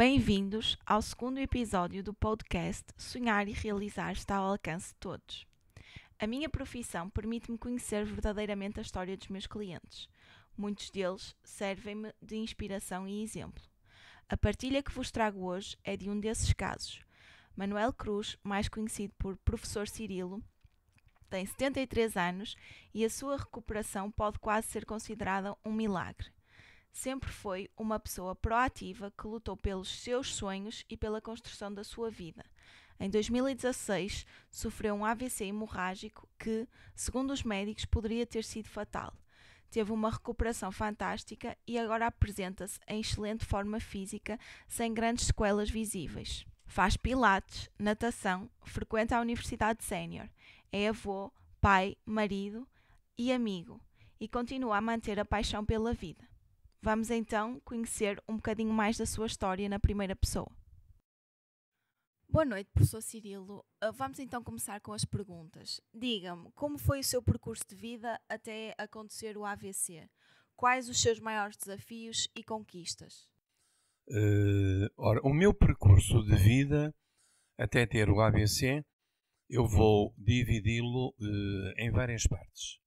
bem-vindos ao segundo episódio do podcast Sonhar e Realizar está ao alcance de todos. A minha profissão permite-me conhecer verdadeiramente a história dos meus clientes. Muitos deles servem-me de inspiração e exemplo. A partilha que vos trago hoje é de um desses casos. Manuel Cruz, mais conhecido por Professor Cirilo, tem 73 anos e a sua recuperação pode quase ser considerada um milagre sempre foi uma pessoa proativa que lutou pelos seus sonhos e pela construção da sua vida. Em 2016, sofreu um AVC hemorrágico que, segundo os médicos, poderia ter sido fatal. Teve uma recuperação fantástica e agora apresenta-se em excelente forma física, sem grandes sequelas visíveis. Faz pilates, natação, frequenta a Universidade Sénior, é avô, pai, marido e amigo e continua a manter a paixão pela vida. Vamos então conhecer um bocadinho mais da sua história na primeira pessoa. Boa noite, professor Cirilo. Ah, vamos então começar com as perguntas. Diga-me, como foi o seu percurso de vida até acontecer o AVC? Quais os seus maiores desafios e conquistas? Uh, ora, o meu percurso de vida até ter o AVC, eu vou dividi-lo uh, em várias partes.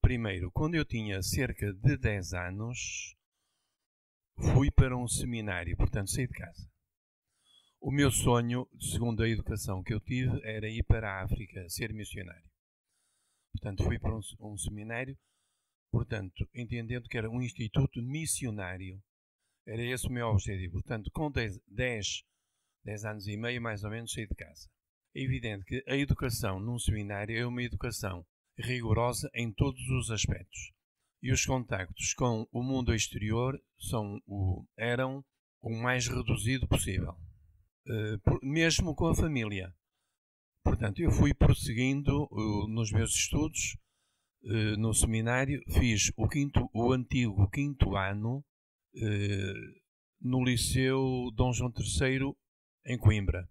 Primeiro, quando eu tinha cerca de 10 anos, fui para um seminário, portanto saí de casa. O meu sonho, segundo a educação que eu tive, era ir para a África, ser missionário. Portanto, fui para um, um seminário, portanto, entendendo que era um instituto missionário. Era esse o meu objetivo. Portanto, com 10, 10, 10 anos e meio, mais ou menos, saí de casa. É evidente que a educação num seminário é uma educação rigorosa em todos os aspectos e os contactos com o mundo exterior são o, eram o mais reduzido possível, por, mesmo com a família. Portanto, eu fui prosseguindo nos meus estudos uh, no seminário, fiz o, quinto, o antigo quinto ano no Liceu Dom João III em Coimbra.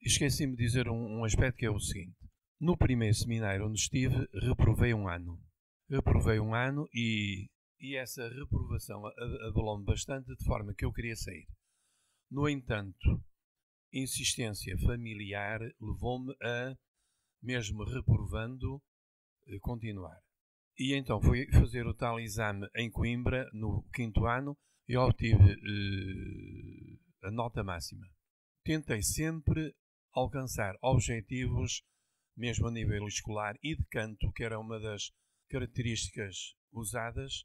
Esqueci-me de dizer um, um aspecto que é o seguinte: no primeiro seminário onde estive, reprovei um ano reprovei um ano e, e essa reprovação abalou-me bastante, de forma que eu queria sair. No entanto, insistência familiar levou-me a, mesmo reprovando, eh, continuar. E então fui fazer o tal exame em Coimbra, no quinto ano, e obtive eh, a nota máxima. Tentei sempre alcançar objetivos, mesmo a nível escolar e de canto, que era uma das características usadas.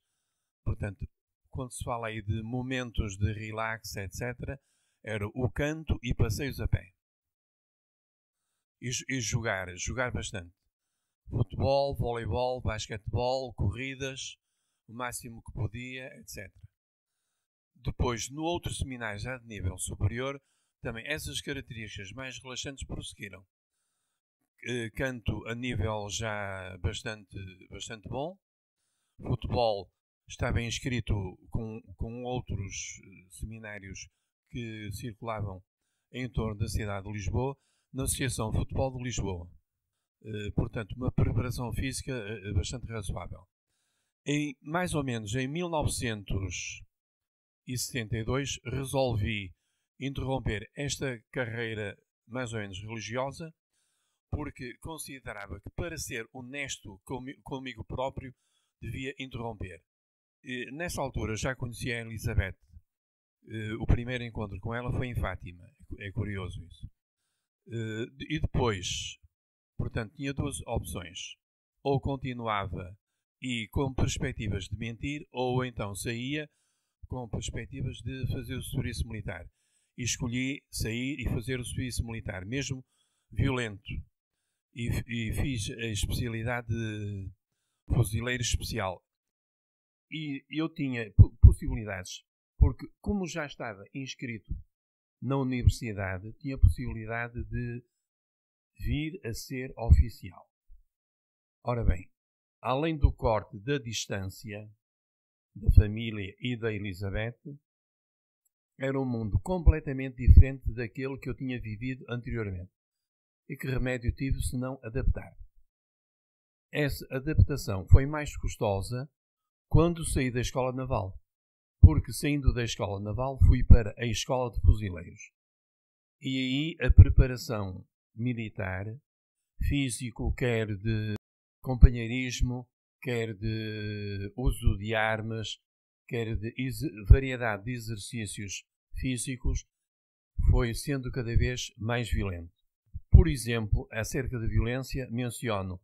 Portanto, quando se fala aí de momentos de relax, etc., era o canto e passeios a pé. E, e jogar, jogar bastante. Futebol, voleibol, basquetebol, corridas, o máximo que podia, etc. Depois, no outro seminário já de nível superior, também essas características mais relaxantes prosseguiram. Eh, canto a nível já bastante, bastante bom. Futebol estava inscrito com, com outros eh, seminários que circulavam em torno da cidade de Lisboa, na Associação de Futebol de Lisboa. Eh, portanto, uma preparação física bastante razoável. Em, mais ou menos em 1972, resolvi interromper esta carreira mais ou menos religiosa porque considerava que para ser honesto comigo próprio devia interromper. E, nessa altura já conhecia a Elizabeth. o primeiro encontro com ela foi em Fátima. É curioso isso. e depois, portanto, tinha duas opções. Ou continuava e com perspectivas de mentir, ou então saía com perspectivas de fazer o serviço militar. E escolhi sair e fazer o serviço militar, mesmo violento e, e fiz a especialidade de fuzileiro especial. E eu tinha possibilidades, porque como já estava inscrito na universidade, tinha possibilidade de vir a ser oficial. Ora bem, além do corte da distância da família e da Elizabeth, era um mundo completamente diferente daquele que eu tinha vivido anteriormente. E que remédio tive se não adaptar? Essa adaptação foi mais custosa quando saí da escola naval, porque saindo da escola naval fui para a escola de fuzileiros. E aí a preparação militar, físico, quer de companheirismo, quer de uso de armas, quer de variedade de exercícios físicos, foi sendo cada vez mais violento. Por exemplo, acerca da violência, menciono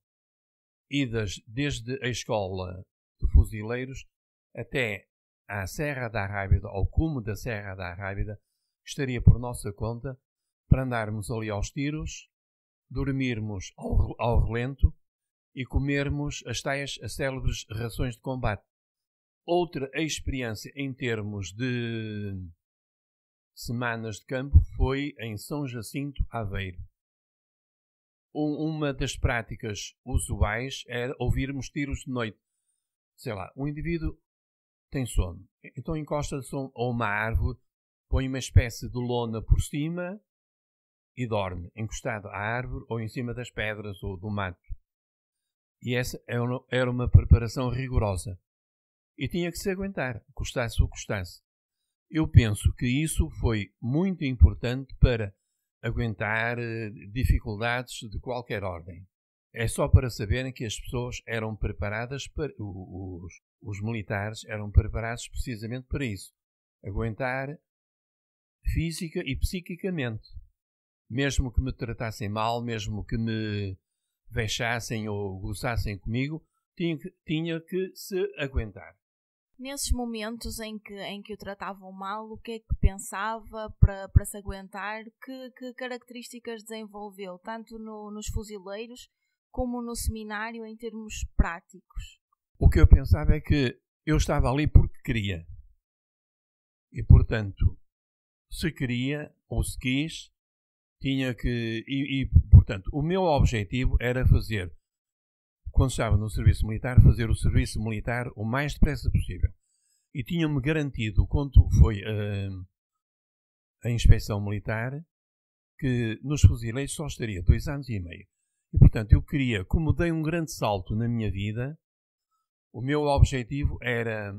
idas desde a escola de fuzileiros até à Serra da Rábida, ao cume da Serra da Rábida, que estaria por nossa conta, para andarmos ali aos tiros, dormirmos ao, ao relento e comermos as tais as célebres rações de combate. Outra experiência em termos de semanas de campo foi em São Jacinto Aveiro. Um, uma das práticas usuais era ouvirmos tiros de noite. Sei lá, um indivíduo tem sono, então encosta-se a uma árvore, põe uma espécie de lona por cima e dorme, encostado à árvore ou em cima das pedras ou do mato. E essa era uma preparação rigorosa. E tinha que se aguentar, custasse o custasse. Eu penso que isso foi muito importante para aguentar eh, dificuldades de qualquer ordem. É só para saberem que as pessoas eram preparadas para. Os, os militares eram preparados precisamente para isso. Aguentar física e psiquicamente. Mesmo que me tratassem mal, mesmo que me vexassem ou gozassem comigo, tinha que, tinha que se aguentar. Nesses momentos em que, em que o tratavam mal, o que é que pensava para, para se aguentar? Que, que características desenvolveu, tanto no, nos fuzileiros como no seminário, em termos práticos? O que eu pensava é que eu estava ali porque queria. E, portanto, se queria ou se quis, tinha que. E, e, portanto, o meu objetivo era fazer, quando estava no serviço militar, fazer o serviço militar o mais depressa possível. E tinham-me garantido, quando foi uh, a inspeção militar, que nos fuzileiros só estaria dois anos e meio. E, portanto, eu queria, como dei um grande salto na minha vida, o meu objetivo era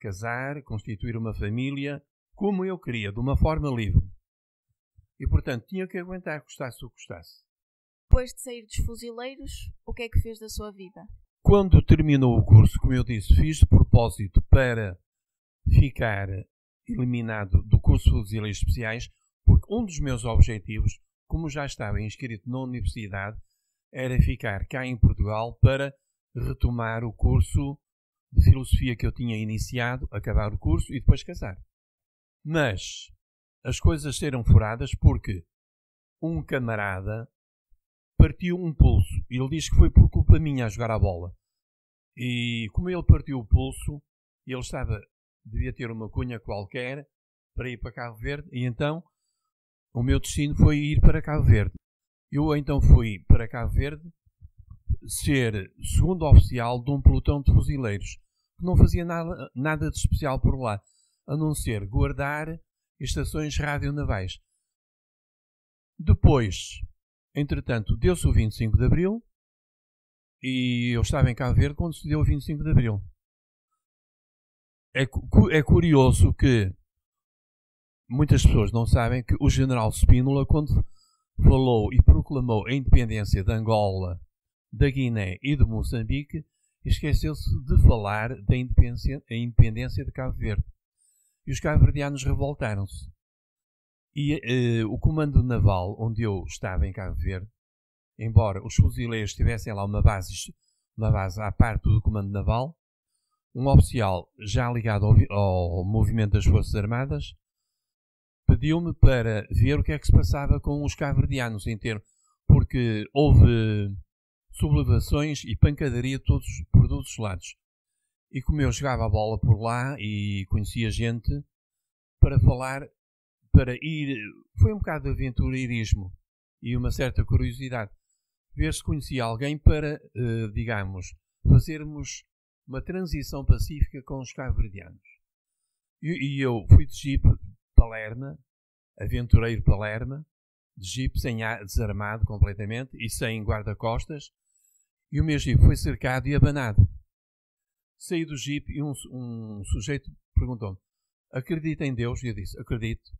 casar, constituir uma família, como eu queria, de uma forma livre. E, portanto, tinha que aguentar, custasse o que custasse. Depois de sair dos fuzileiros, o que é que fez da sua vida? Quando terminou o curso, como eu disse, fiz de propósito para ficar eliminado do curso de fuzileiros especiais, porque um dos meus objetivos, como já estava inscrito na universidade, era ficar cá em Portugal para retomar o curso de filosofia que eu tinha iniciado, acabar o curso e depois casar. Mas as coisas serão furadas porque um camarada partiu um pulso. Ele diz que foi por culpa minha a jogar a bola. E como ele partiu o pulso, ele estava, devia ter uma cunha qualquer para ir para Cabo Verde, e então o meu destino foi ir para Cabo Verde. Eu então fui para Cabo Verde ser segundo oficial de um pelotão de fuzileiros, que não fazia nada, nada de especial por lá, a não ser guardar estações radionavais. Depois, entretanto, deu-se o 25 de Abril e eu estava em Cabo Verde quando se deu o 25 de Abril. É, é curioso que muitas pessoas não sabem que o general Spínola, quando falou e proclamou a independência de Angola, da Guiné e de Moçambique, esqueceu-se de falar da independência, independência de Cabo Verde e os cabo-verdianos revoltaram-se. E uh, o comando naval, onde eu estava em Cabo Verde, embora os fuzileiros tivessem lá uma base, uma base à parte do comando naval, um oficial já ligado ao, ao movimento das Forças Armadas pediu-me para ver o que é que se passava com os cabo-verdianos, em termos, porque houve sublevações e pancadaria todos, por todos os lados. E como eu jogava a bola por lá e conhecia gente, para falar, para ir. Foi um bocado de aventureirismo. e uma certa curiosidade. Ver se conhecia alguém para, eh, digamos, fazermos uma transição pacífica com os cabo-verdianos. E, e, eu fui de Jeep Palerma, aventureiro Palerma, de Jeep sem ar, desarmado completamente e sem guarda-costas, e o meu Jeep foi cercado e abanado. Saí do Jeep e um, um sujeito perguntou-me: Acredita em Deus? E eu disse: Acredito.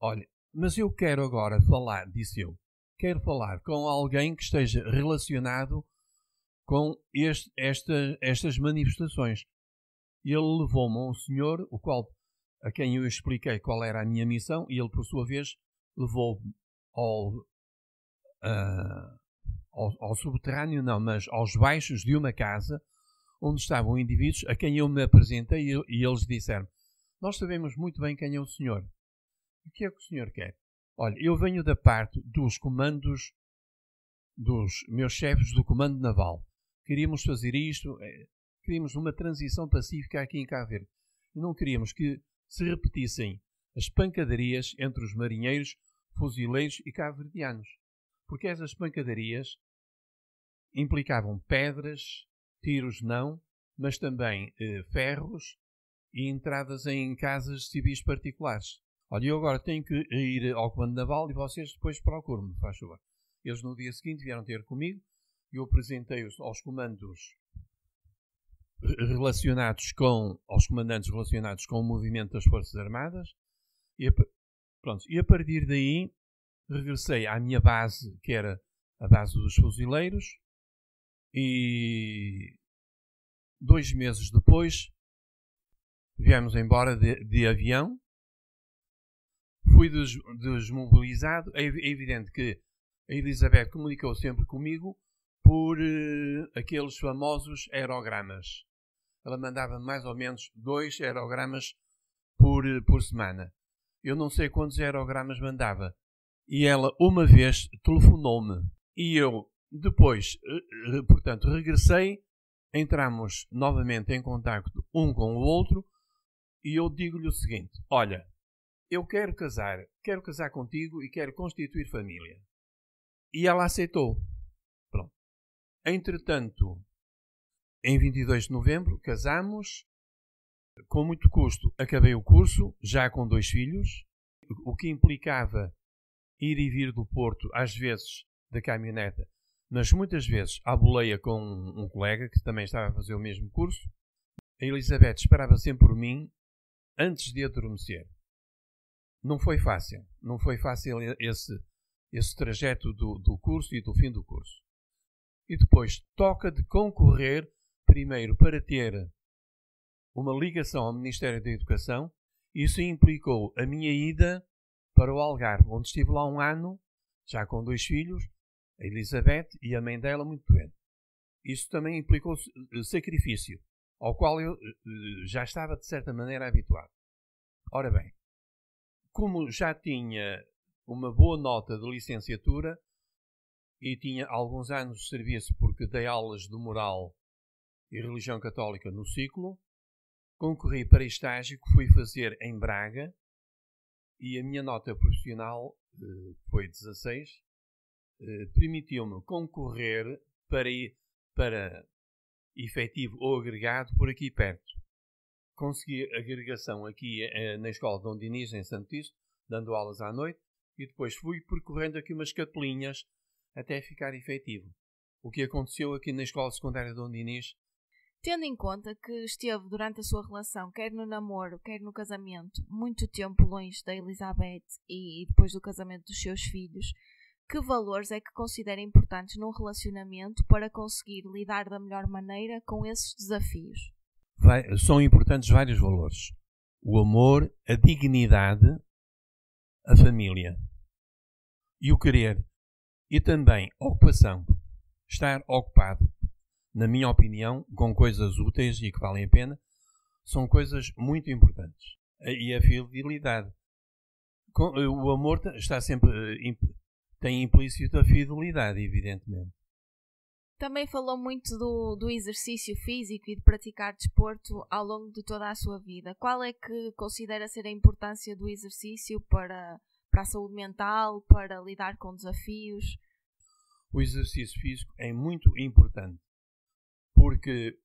Olha, mas eu quero agora falar, disse eu, quero falar com alguém que esteja relacionado com este, esta, estas manifestações. Ele levou-me a um senhor, o qual, a quem eu expliquei qual era a minha missão, e ele, por sua vez, levou-me ao, uh, ao, ao, subterrâneo, não, mas aos baixos de uma casa, onde estavam indivíduos a quem eu me apresentei e, e eles disseram: Nós sabemos muito bem quem é o senhor. O que é que o senhor quer? Olha, eu venho da parte dos comandos dos meus chefes do comando naval. Queríamos fazer isto, é, queríamos uma transição pacífica aqui em Cabo Verde. Não queríamos que se repetissem as pancadarias entre os marinheiros, fuzileiros e cabo-verdianos. Porque essas pancadarias implicavam pedras, tiros não, mas também eh, ferros e entradas em casas civis particulares. Olha, eu agora tenho que ir ao comando naval e vocês depois procuram-me, faz favor. Eles no dia seguinte vieram ter comigo e eu apresentei-os aos comandos relacionados com, aos comandantes relacionados com o movimento das Forças Armadas e a, pronto, e a partir daí regressei à minha base, que era a base dos fuzileiros, e dois meses depois viemos embora de, de avião fui des, desmobilizado. É, é, evidente que a Elizabeth comunicou sempre comigo por uh, aqueles famosos aerogramas. Ela mandava mais ou menos dois aerogramas por, uh, por semana. Eu não sei quantos aerogramas mandava. E ela, uma vez, telefonou-me. E eu, depois, uh, portanto, regressei. Entramos novamente em contato um com o outro. E eu digo-lhe o seguinte: Olha, eu quero casar, quero casar contigo e quero constituir família. E ela aceitou. Pronto. Entretanto, em 22 de novembro, casamos. Com muito custo, acabei o curso, já com dois filhos, o que implicava ir e vir do Porto, às vezes, da caminhoneta, mas muitas vezes à boleia com um colega que também estava a fazer o mesmo curso. A Elizabeth esperava sempre por mim antes de adormecer não foi fácil. Não foi fácil esse, esse trajeto do, do curso e do fim do curso. E depois toca de concorrer, primeiro, para ter uma ligação ao Ministério da Educação. Isso implicou a minha ida para o Algarve, onde estive lá um ano, já com dois filhos, a Elizabeth e a mãe dela muito doente. Isso também implicou eh, sacrifício, ao qual eu eh, já estava de certa maneira habituado. Ora bem, como já tinha uma boa nota de licenciatura e tinha alguns anos de serviço porque dei aulas de moral e religião católica no ciclo, concorri para estágio que fui fazer em Braga e a minha nota profissional eh, foi 16, eh, permitiu-me concorrer para, para efetivo ou agregado por aqui perto consegui agregação aqui eh, na escola de Dom Dinis, em Santo Isto, dando aulas à noite, e depois fui percorrendo aqui umas capelinhas até ficar efetivo. O que aconteceu aqui na escola secundária de Dom Dinis. Tendo em conta que esteve durante a sua relação, quer no namoro, quer no casamento, muito tempo longe da Elizabeth e depois do casamento dos seus filhos, que valores é que considera importantes num relacionamento para conseguir lidar da melhor maneira com esses desafios? Vai, são importantes vários valores: o amor, a dignidade, a família e o querer, e também ocupação. Estar ocupado, na minha opinião, com coisas úteis e que valem a pena, são coisas muito importantes. E a fidelidade. O amor está sempre eh, tem implícito a fidelidade, evidentemente. Também falou muito do, do exercício físico e de praticar desporto ao longo de toda a sua vida. Qual é que considera ser a importância do exercício para, para a saúde mental, para lidar com desafios? O exercício físico é muito importante porque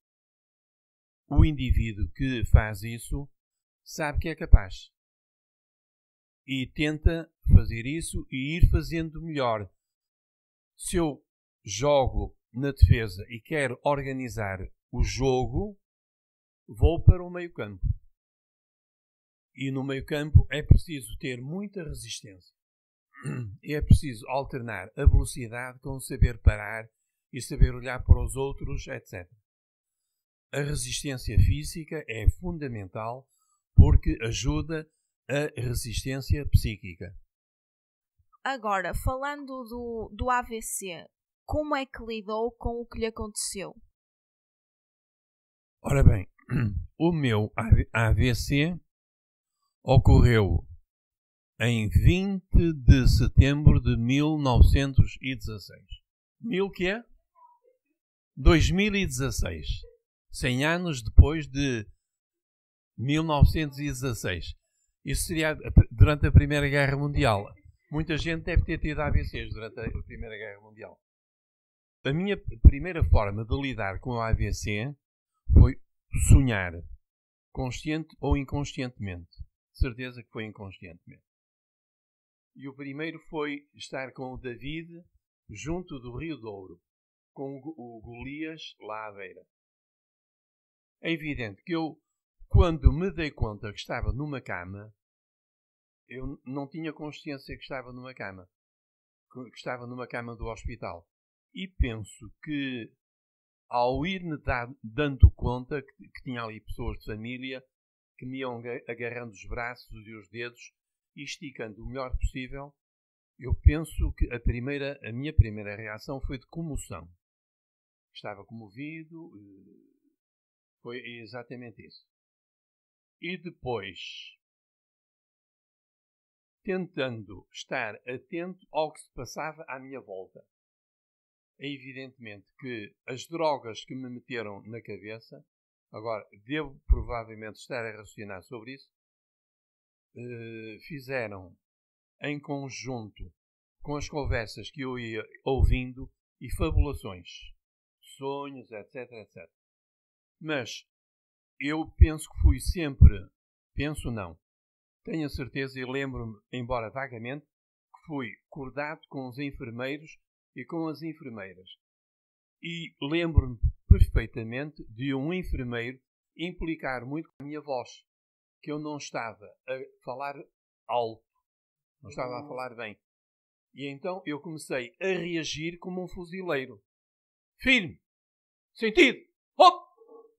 o indivíduo que faz isso sabe que é capaz e tenta fazer isso e ir fazendo melhor. Se eu jogo na defesa e quero organizar o jogo, vou para o meio-campo. E no meio-campo é preciso ter muita resistência. E é preciso alternar a velocidade com saber parar e saber olhar para os outros, etc. A resistência física é fundamental porque ajuda a resistência psíquica. Agora, falando do, do AVC, como é que lidou com o que lhe aconteceu? Ora bem, o meu AVC ocorreu em 20 de setembro de 1916. Mil que é? 2016. 100 anos depois de 1916. Isso seria durante a Primeira Guerra Mundial. Muita gente deve ter tido AVCs durante a Primeira Guerra Mundial. A minha primeira forma de lidar com o AVC foi sonhar, consciente ou inconscientemente. Certeza que foi inconscientemente. E o primeiro foi estar com o David junto do Rio Douro, com o Golias lá à beira. É evidente que eu, quando me dei conta que estava numa cama, eu não tinha consciência que estava numa cama, que estava numa cama do hospital. E penso que ao ir-me dando conta que, que, tinha ali pessoas de família que me iam agarrando os braços e os dedos e esticando o melhor possível, eu penso que a, primeira, a minha primeira reação foi de comoção. Estava comovido, eh, foi exatamente isso. E depois, tentando estar atento ao que se passava à minha volta é evidentemente que as drogas que me meteram na cabeça, agora devo provavelmente estar a raciocinar sobre isso, eh, fizeram em conjunto com as conversas que eu ia ouvindo e fabulações, sonhos, etc, etc. Mas eu penso que fui sempre, penso não, tenho a certeza e lembro-me, embora vagamente, que fui cordado com os enfermeiros e com as enfermeiras. E lembro-me perfeitamente de um enfermeiro implicar muito com a minha voz, que eu não estava a falar alto, não estava a falar bem. E então eu comecei a reagir como um fuzileiro. Firme! Sentido! Hop!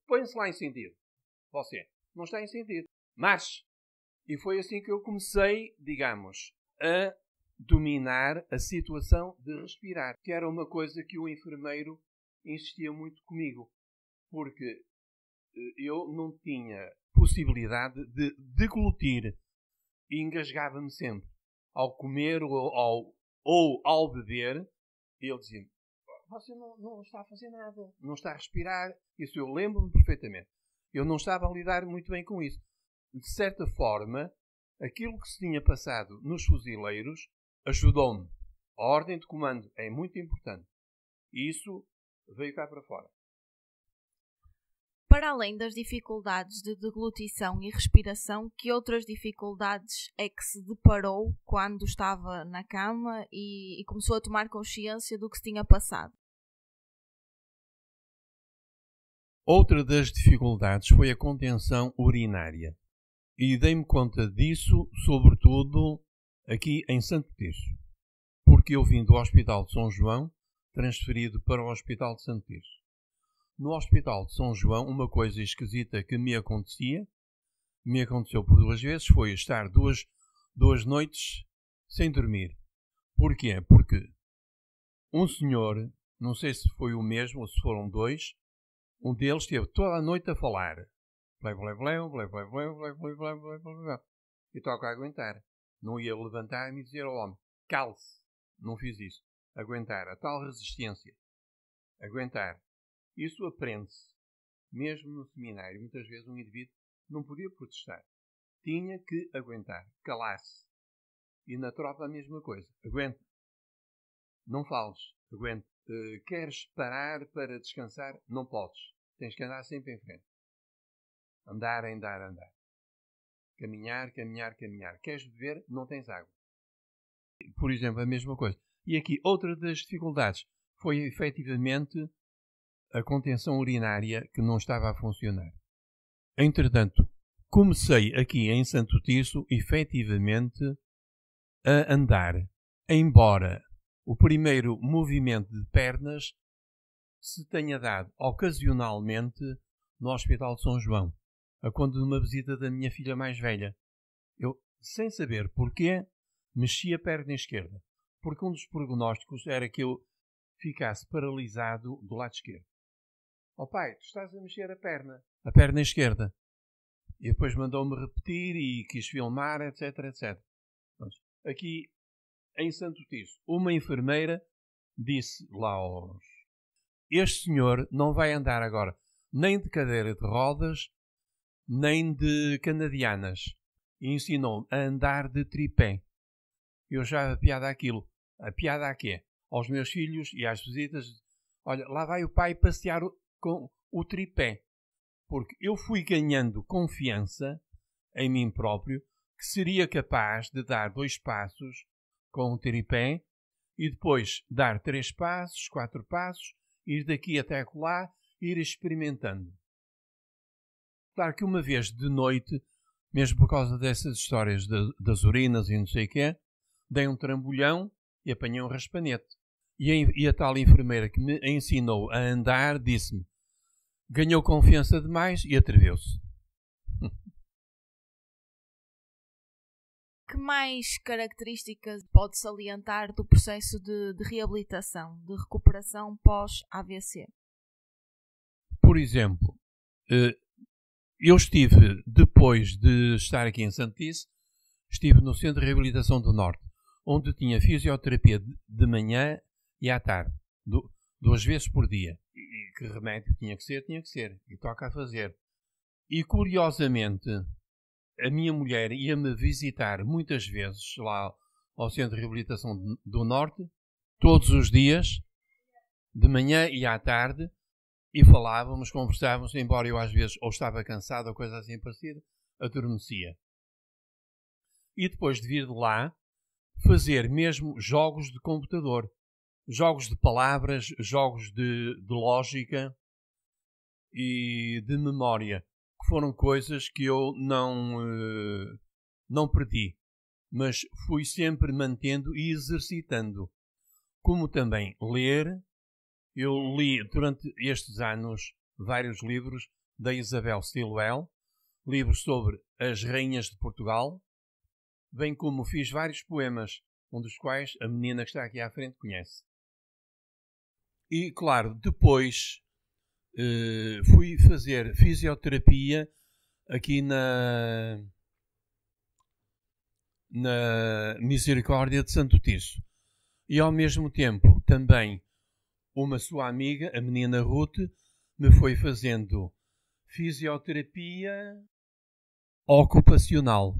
Põe-se lá em sentido. Você não está em sentido. Marche! E foi assim que eu comecei, digamos, a dominar a situação de respirar, que era uma coisa que o enfermeiro insistia muito comigo, porque eh, eu não tinha possibilidade de deglutir e engasgava-me sempre. Ao comer ou ao, ou ao beber, ele dizia você não, não está a fazer nada, não está a respirar. Isso eu lembro-me perfeitamente. Eu não estava a lidar muito bem com isso. De certa forma, aquilo que se tinha passado nos fuzileiros ajudou-me. A ordem de comando é muito importante. E isso veio cá para fora. Para além das dificuldades de deglutição e respiração, que outras dificuldades é que se deparou quando estava na cama e, e começou a tomar consciência do que se tinha passado? Outra das dificuldades foi a contenção urinária. E dei-me conta disso, sobretudo, aqui em Santo Tirso, porque eu vim do Hospital de São João, transferido para o Hospital de Santo Tirso. No Hospital de São João, uma coisa esquisita que me acontecia, me aconteceu por duas vezes, foi estar duas, duas noites sem dormir. Porquê? Porque um senhor, não sei se foi o mesmo ou se foram dois, um deles esteve toda a noite a falar. Blé, blé, blé, blé, blé, blé, blé, blé, blé, blé. E toca a aguentar. Não ia levantar-me e dizer ao homem: cale-se. Não fiz isso. Aguentar. A tal resistência. Aguentar. Isso aprende-se. Mesmo no seminário, muitas vezes um indivíduo não podia protestar. Tinha que aguentar. Calar-se. E na tropa a mesma coisa. Aguenta. Não fales. Aguenta. Uh, queres parar para descansar? Não podes. Tens que andar sempre em frente. Andar, andar, andar. Caminhar, caminhar, caminhar. Queres beber? Não tens água. Por exemplo, a mesma coisa. E aqui, outra das dificuldades foi efetivamente a contenção urinária que não estava a funcionar. Entretanto, comecei aqui em Santo Tirso, efetivamente, a andar, embora o primeiro movimento de pernas se tenha dado ocasionalmente no Hospital de São João, a quando de uma visita da minha filha mais velha. Eu, sem saber porquê, mexi a perna esquerda, porque um dos prognósticos era que eu ficasse paralisado do lado esquerdo. Ó oh pai, tu estás a mexer a perna. A perna esquerda. E depois mandou-me repetir e quis filmar, etc, etc. Aqui, em Santo Tirso, uma enfermeira disse lá aos... Este senhor não vai andar agora nem de cadeira de rodas, nem de canadianas. Ensinou-me a andar de tripé. Eu já a piada aquilo. A piada aqui é aos meus filhos e às visitas: olha, lá vai o pai passear com o tripé. Porque eu fui ganhando confiança em mim próprio que seria capaz de dar dois passos com o tripé e depois dar três passos, quatro passos, ir daqui até lá, ir experimentando. Claro que uma vez de noite, mesmo por causa dessas histórias de, das urinas e não sei o quê, dei um trambolhão e apanhei um raspanete. E a, e a tal enfermeira que me ensinou a andar disse-me: ganhou confiança demais e atreveu-se. que mais características pode salientar do processo de, de reabilitação, de recuperação pós-AVC? Por exemplo, eh, eu estive, depois de estar aqui em Santice, estive no Centro de Reabilitação do Norte, onde tinha fisioterapia de manhã e à tarde, duas vezes por dia que remédio tinha que ser, tinha que ser. E toca a fazer. E curiosamente, a minha mulher ia-me visitar muitas vezes lá ao Centro de Reabilitação do Norte, todos os dias, de manhã e à tarde, e falávamos, conversávamos, embora eu às vezes ou estava cansado ou coisa assim parecida, adormecia. E depois de vir de lá, fazer mesmo jogos de computador jogos de palavras, jogos de, de lógica e de memória, que foram coisas que eu não, uh, não perdi, mas fui sempre mantendo e exercitando. Como também ler, eu li durante estes anos vários livros da Isabel Stilwell, livros sobre as rainhas de Portugal, bem como fiz vários poemas, um dos quais a menina que está aqui à frente conhece. E, claro, depois uh, fui fazer fisioterapia aqui na, na Misericórdia de Santo Tirso. E, ao mesmo tempo, também uma sua amiga, a menina Ruth, me foi fazendo fisioterapia ocupacional,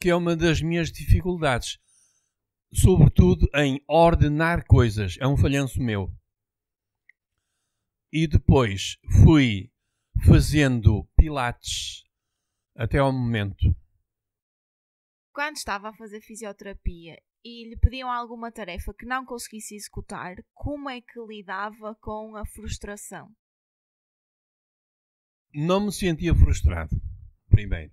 que é uma das minhas dificuldades sobretudo em ordenar coisas. É um falhanço meu. E depois fui fazendo pilates até ao momento. Quando estava a fazer fisioterapia e lhe pediam alguma tarefa que não conseguisse executar, como é que lidava com a frustração? Não me sentia frustrado, primeiro,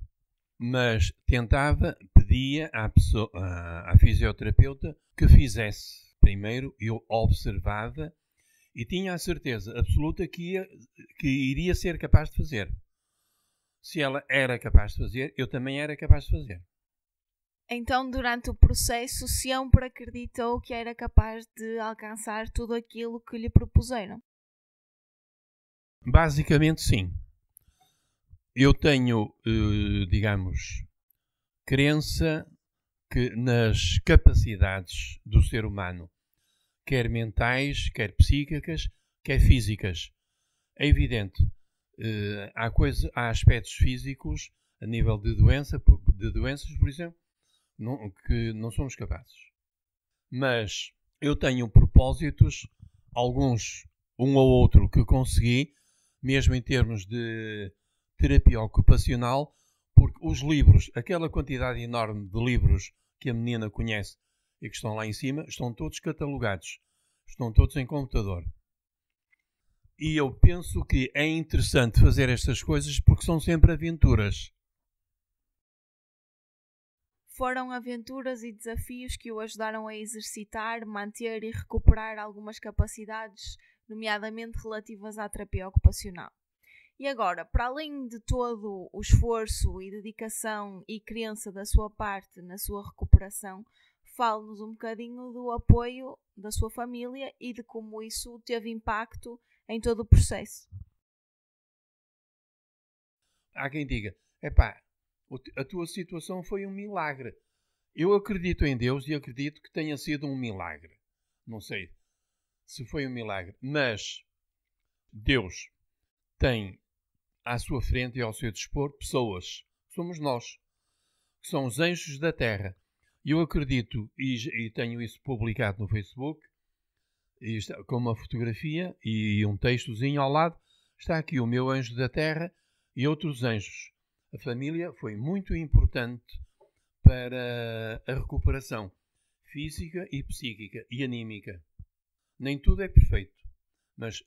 mas tentava pedia à, pessoa, à, fisioterapeuta que fizesse. Primeiro eu observava e tinha a certeza absoluta que, ia, que iria ser capaz de fazer. Se ela era capaz de fazer, eu também era capaz de fazer. Então, durante o processo, sempre acreditou que era capaz de alcançar tudo aquilo que lhe propuseram? Basicamente, sim. Eu tenho, eh, digamos, crença que nas capacidades do ser humano, quer mentais, quer psíquicas, quer físicas. É evidente, eh, há, coisa, há aspectos físicos a nível de, doença, de doenças, por exemplo, não, que não somos capazes. Mas eu tenho propósitos, alguns, um ou outro, que consegui, mesmo em termos de terapia ocupacional, porque os livros, aquela quantidade enorme de livros que a menina conhece e que estão lá em cima, estão todos catalogados, estão todos em computador. E eu penso que é interessante fazer estas coisas porque são sempre aventuras. Foram aventuras e desafios que o ajudaram a exercitar, manter e recuperar algumas capacidades, nomeadamente relativas à terapia ocupacional. E agora, para além de todo o esforço e dedicação e crença da sua parte na sua recuperação, fale-nos um bocadinho do apoio da sua família e de como isso teve impacto em todo o processo. Há quem diga: epá, a tua situação foi um milagre. Eu acredito em Deus e acredito que tenha sido um milagre. Não sei se foi um milagre, mas Deus tem à sua frente e ao seu dispor pessoas. Somos nós, que são os anjos da terra. Eu acredito, e, e tenho isso publicado no Facebook, está, com uma fotografia e um textozinho ao lado, está aqui o meu anjo da terra e outros anjos. A família foi muito importante para a recuperação física e psíquica e anímica. Nem tudo é perfeito, mas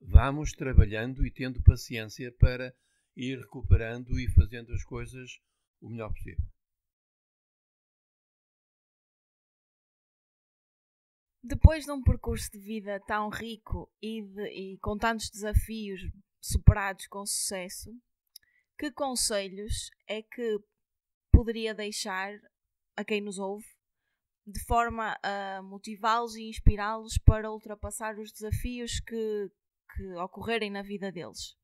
vamos trabalhando e tendo paciência para ir recuperando e fazendo as coisas o melhor possível. Depois de um percurso de vida tão rico e, de, e com tantos desafios superados com sucesso, que conselhos é que poderia deixar a quem nos ouve de forma a motivá-los e inspirá-los para ultrapassar os desafios que, que ocorrerem na vida deles?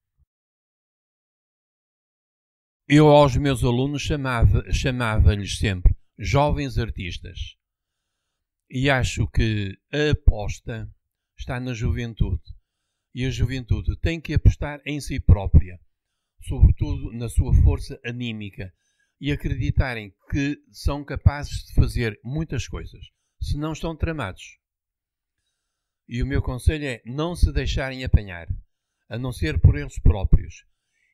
Eu aos meus alunos chamava-lhes chamava sempre jovens artistas. E acho que a aposta está na juventude. E a juventude tem que apostar em si própria, sobretudo na sua força anímica, e acreditarem que são capazes de fazer muitas coisas, se não estão tramados. E o meu conselho é não se deixarem apanhar, a não ser por eles próprios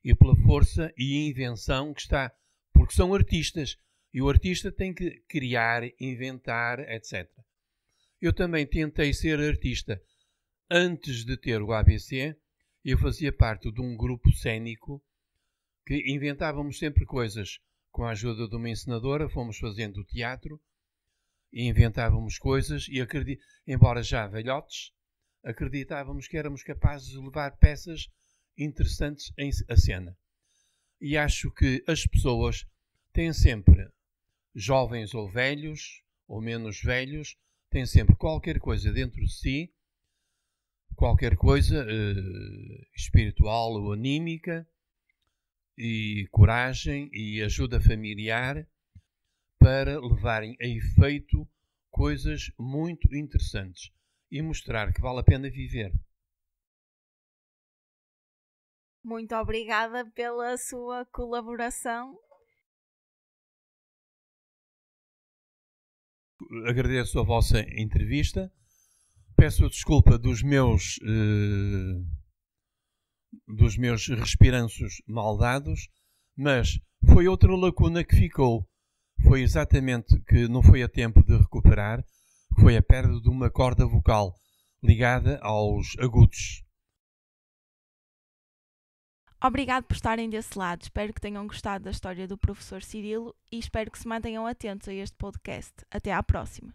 e pela força e invenção que está, porque são artistas e o artista tem que criar, inventar, etc. Eu também tentei ser artista. Antes de ter o ABC, eu fazia parte de um grupo cênico que inventávamos sempre coisas. Com a ajuda de uma encenadora, fomos fazendo teatro e inventávamos coisas e acredit... embora já velhotes, acreditávamos que éramos capazes de levar peças interessantes em a cena. E acho que as pessoas têm sempre, jovens ou velhos, ou menos velhos, têm sempre qualquer coisa dentro de si, qualquer coisa eh, espiritual ou anímica, e coragem e ajuda familiar para levarem a efeito coisas muito interessantes e mostrar que vale a pena viver. Muito obrigada pela sua colaboração. Agradeço a vossa entrevista. Peço desculpa dos meus eh, dos meus respiranços maldados, mas foi outra lacuna que ficou foi exatamente que não foi a tempo de recuperar, foi a perda de uma corda vocal ligada aos agudos. Obrigado por estarem desse lado. Espero que tenham gostado da história do professor Cirilo e espero que se mantenham atentos a este podcast. Até à próxima.